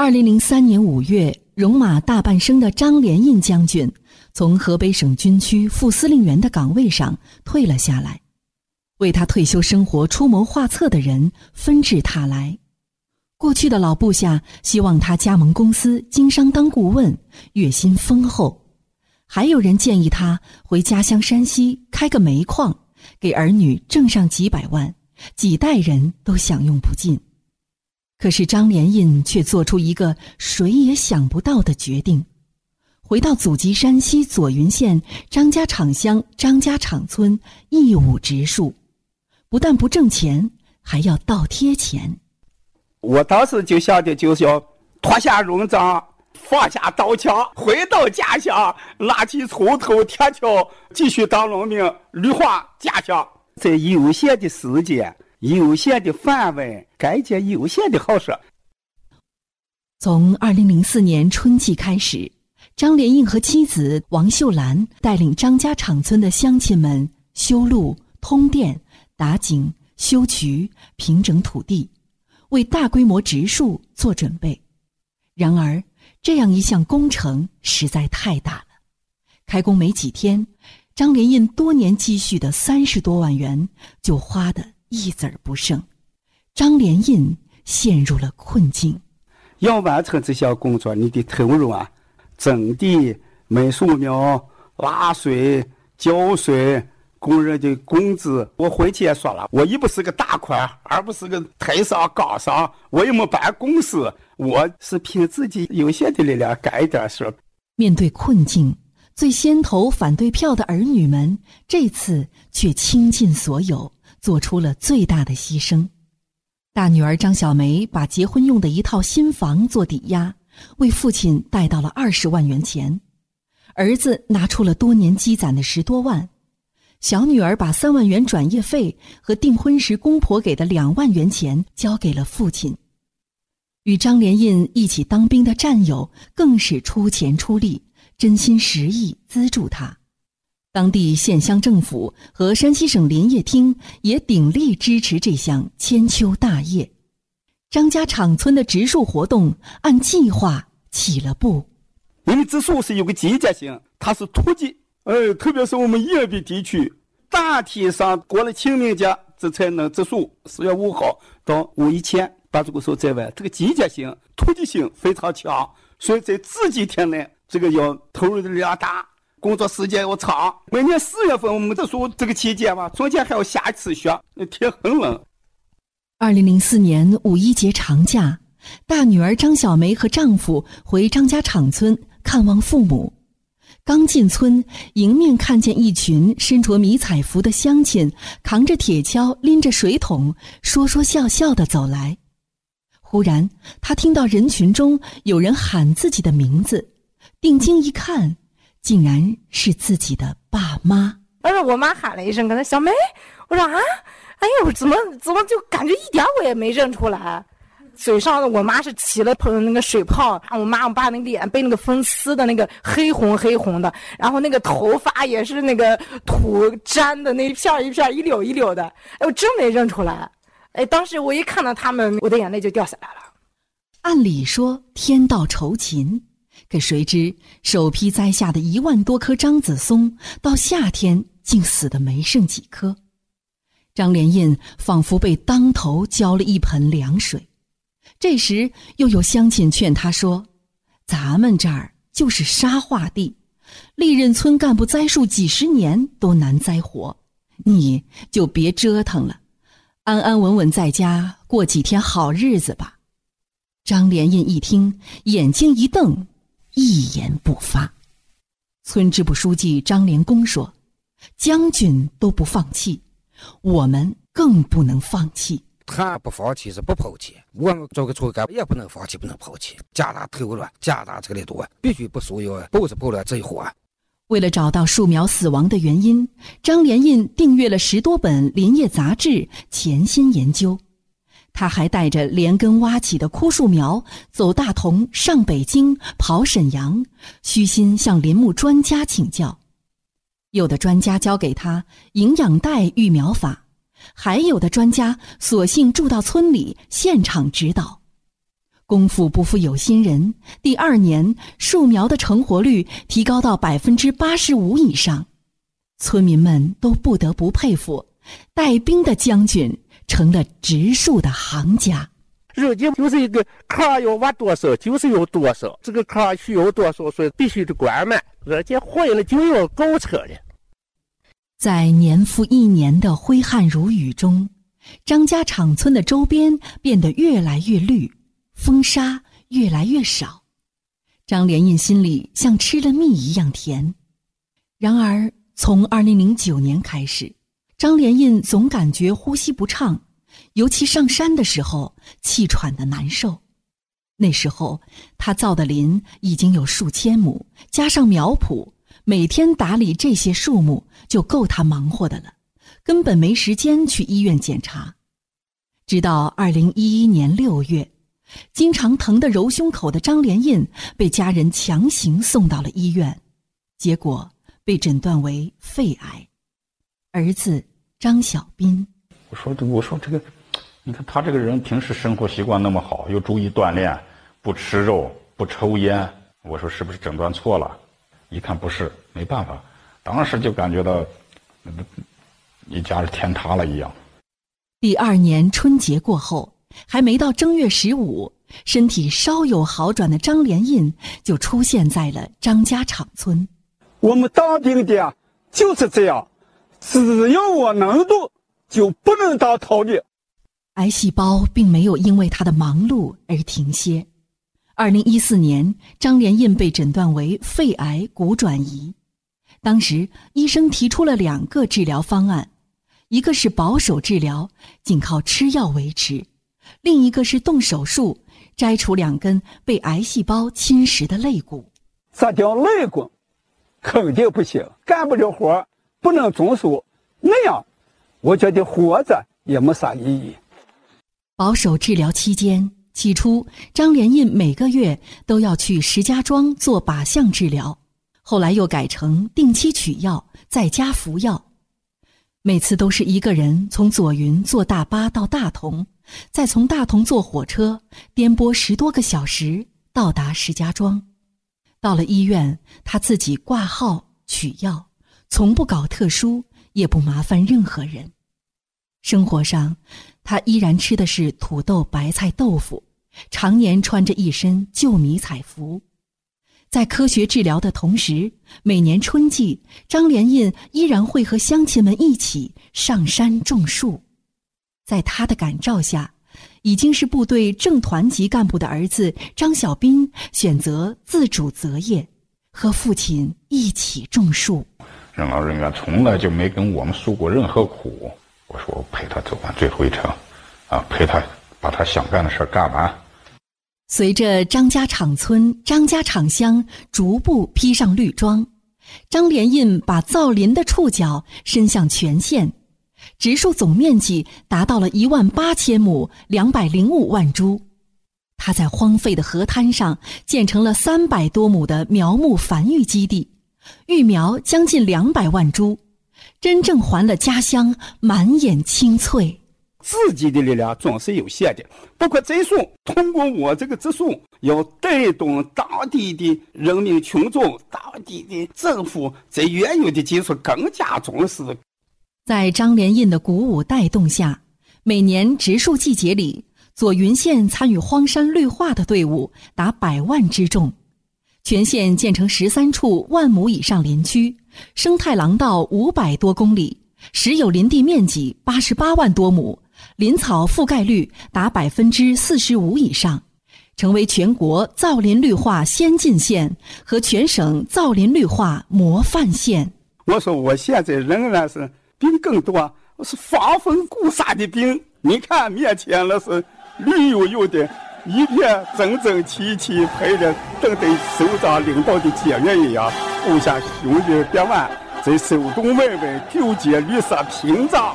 二零零三年五月，戎马大半生的张连印将军从河北省军区副司令员的岗位上退了下来，为他退休生活出谋划策的人纷至沓来。过去的老部下希望他加盟公司经商当顾问，月薪丰厚；还有人建议他回家乡山西开个煤矿，给儿女挣上几百万，几代人都享用不尽。可是张连印却做出一个谁也想不到的决定，回到祖籍山西左云县张家场乡张家场村义务植树，不但不挣钱，还要倒贴钱。我当时就想的就是要脱下戎装，放下刀枪，回到家乡，拿起锄头、铁锹，继续当农民，绿化家乡。在有限的时间。有限的范围，该件有限的好事。从二零零四年春季开始，张连印和妻子王秀兰带领张家场村的乡亲们修路、通电、打井、修渠、平整土地，为大规模植树做准备。然而，这样一项工程实在太大了，开工没几天，张连印多年积蓄的三十多万元就花的。一子儿不剩，张连印陷入了困境。要完成这项工作，你得投入啊，整地、买树苗、拉水、浇水、工人的工资。我回去也说了，我一不是个大款，二不是个台商岗商，我又没办公司，我是凭自己有限的力量干一点事。面对困境，最先投反对票的儿女们，这次却倾尽所有。做出了最大的牺牲，大女儿张小梅把结婚用的一套新房做抵押，为父亲贷到了二十万元钱；儿子拿出了多年积攒的十多万，小女儿把三万元转业费和订婚时公婆给的两万元钱交给了父亲。与张连印一起当兵的战友更是出钱出力，真心实意资助他。当地县乡政府和山西省林业厅也鼎力支持这项千秋大业，张家场村的植树活动按计划起了步。因为植树是有个季节性，它是突击，哎，特别是我们延边地区，大体上过了清明节，这才能植树。四月五号到五一前把这个树栽完，这个季节性、突击性非常强，所以在这几天内，这个要投入的量大。工作时间又长，每年四月份我们这时候这个期间嘛，中间还要下一次雪，那天很冷。二零零四年五一节长假，大女儿张小梅和丈夫回张家场村看望父母，刚进村，迎面看见一群身着迷彩服的乡亲，扛着铁锹，拎着水桶，说说笑笑的走来。忽然，他听到人群中有人喊自己的名字，定睛一看。竟然是自己的爸妈。当时我妈喊了一声：“跟他小梅。”我说：“啊，哎呦，怎么怎么就感觉一点我也没认出来？嘴上我妈是起了喷那个水泡，我妈我爸那个脸被那个风撕的那个黑红黑红的，然后那个头发也是那个土粘的那一片一片一绺一绺的。哎，我真没认出来。哎，当时我一看到他们，我的眼泪就掉下来了。按理说天道酬勤。可谁知，首批栽下的一万多棵樟子松，到夏天竟死得没剩几棵。张连印仿佛被当头浇了一盆凉水。这时，又有乡亲劝他说：“咱们这儿就是沙化地，历任村干部栽树几十年都难栽活，你就别折腾了，安安稳稳在家过几天好日子吧。”张连印一听，眼睛一瞪。一言不发。村支部书记张连公说：“将军都不放弃，我们更不能放弃。他不放弃是不抛弃，我们做个村干部也不能放弃，不能抛弃，加大投入，加大这个力度，必须不输，要保着保了这一伙。”为了找到树苗死亡的原因，张连印订阅了十多本林业杂志，潜心研究。他还带着连根挖起的枯树苗走大同、上北京、跑沈阳，虚心向林木专家请教。有的专家教给他营养带育苗法，还有的专家索性住到村里现场指导。功夫不负有心人，第二年树苗的成活率提高到百分之八十五以上，村民们都不得不佩服带兵的将军成了植树的行家。人家就是一个坎要挖多少就是有多少，这个坎需要多少水必须得灌满，人家坏了就要搞车了。在年复一年的挥汗如雨中，张家场村的周边变得越来越绿，风沙越来越少。张连印心里像吃了蜜一样甜。然而，从二零零九年开始，张连印总感觉呼吸不畅。尤其上山的时候，气喘的难受。那时候他造的林已经有数千亩，加上苗圃，每天打理这些树木就够他忙活的了，根本没时间去医院检查。直到二零一一年六月，经常疼得揉胸口的张连印被家人强行送到了医院，结果被诊断为肺癌。儿子张小斌，我说这我说这个。你看他这个人平时生活习惯那么好，又注意锻炼，不吃肉，不抽烟。我说是不是诊断错了？一看不是，没办法，当时就感觉到，一家是天塌了一样。第二年春节过后，还没到正月十五，身体稍有好转的张连印就出现在了张家场村。我们当兵的就是这样，只要我能动，就不能当逃兵。癌细胞并没有因为他的忙碌而停歇。二零一四年，张连印被诊断为肺癌骨转移。当时医生提出了两个治疗方案，一个是保守治疗，仅靠吃药维持；另一个是动手术，摘除两根被癌细胞侵蚀的肋骨。摘掉肋骨肯定不行，干不了活，不能动手，那样我觉得活着也没啥意义。保守治疗期间，起初张连印每个月都要去石家庄做靶向治疗，后来又改成定期取药，在家服药。每次都是一个人从左云坐大巴到大同，再从大同坐火车颠簸十多个小时到达石家庄。到了医院，他自己挂号取药，从不搞特殊，也不麻烦任何人。生活上。他依然吃的是土豆、白菜、豆腐，常年穿着一身旧迷彩服。在科学治疗的同时，每年春季，张连印依然会和乡亲们一起上山种树。在他的感召下，已经是部队正团级干部的儿子张小斌选择自主择业，和父亲一起种树。任劳任怨，从来就没跟我们诉过任何苦。我说我陪他走完最后一程，啊，陪他把他想干的事干完。随着张家场村、张家场乡逐步披上绿装，张连印把造林的触角伸向全县，植树总面积达到了一万八千亩，两百零五万株。他在荒废的河滩上建成了三百多亩的苗木繁育基地，育苗将近两百万株。真正还了家乡满眼青翠。自己的力量总是有限的，包括植树。通过我这个植树，要带动当地的人民群众、当地的政府，在原有的基础更加重视。在张连印的鼓舞带动下，每年植树季节里，左云县参与荒山绿化的队伍达百万之众。全县建成十三处万亩以上林区，生态廊道五百多公里，实有林地面积八十八万多亩，林草覆盖率达百分之四十五以上，成为全国造林绿化先进县和全省造林绿化模范县。我说我现在仍然是病更多，是防风固沙的病。你看面前那是绿油油的。一片整整齐齐排着，等待首长领导的检阅一样，布下雄鹰叠万，在手中外围纠结绿色屏障。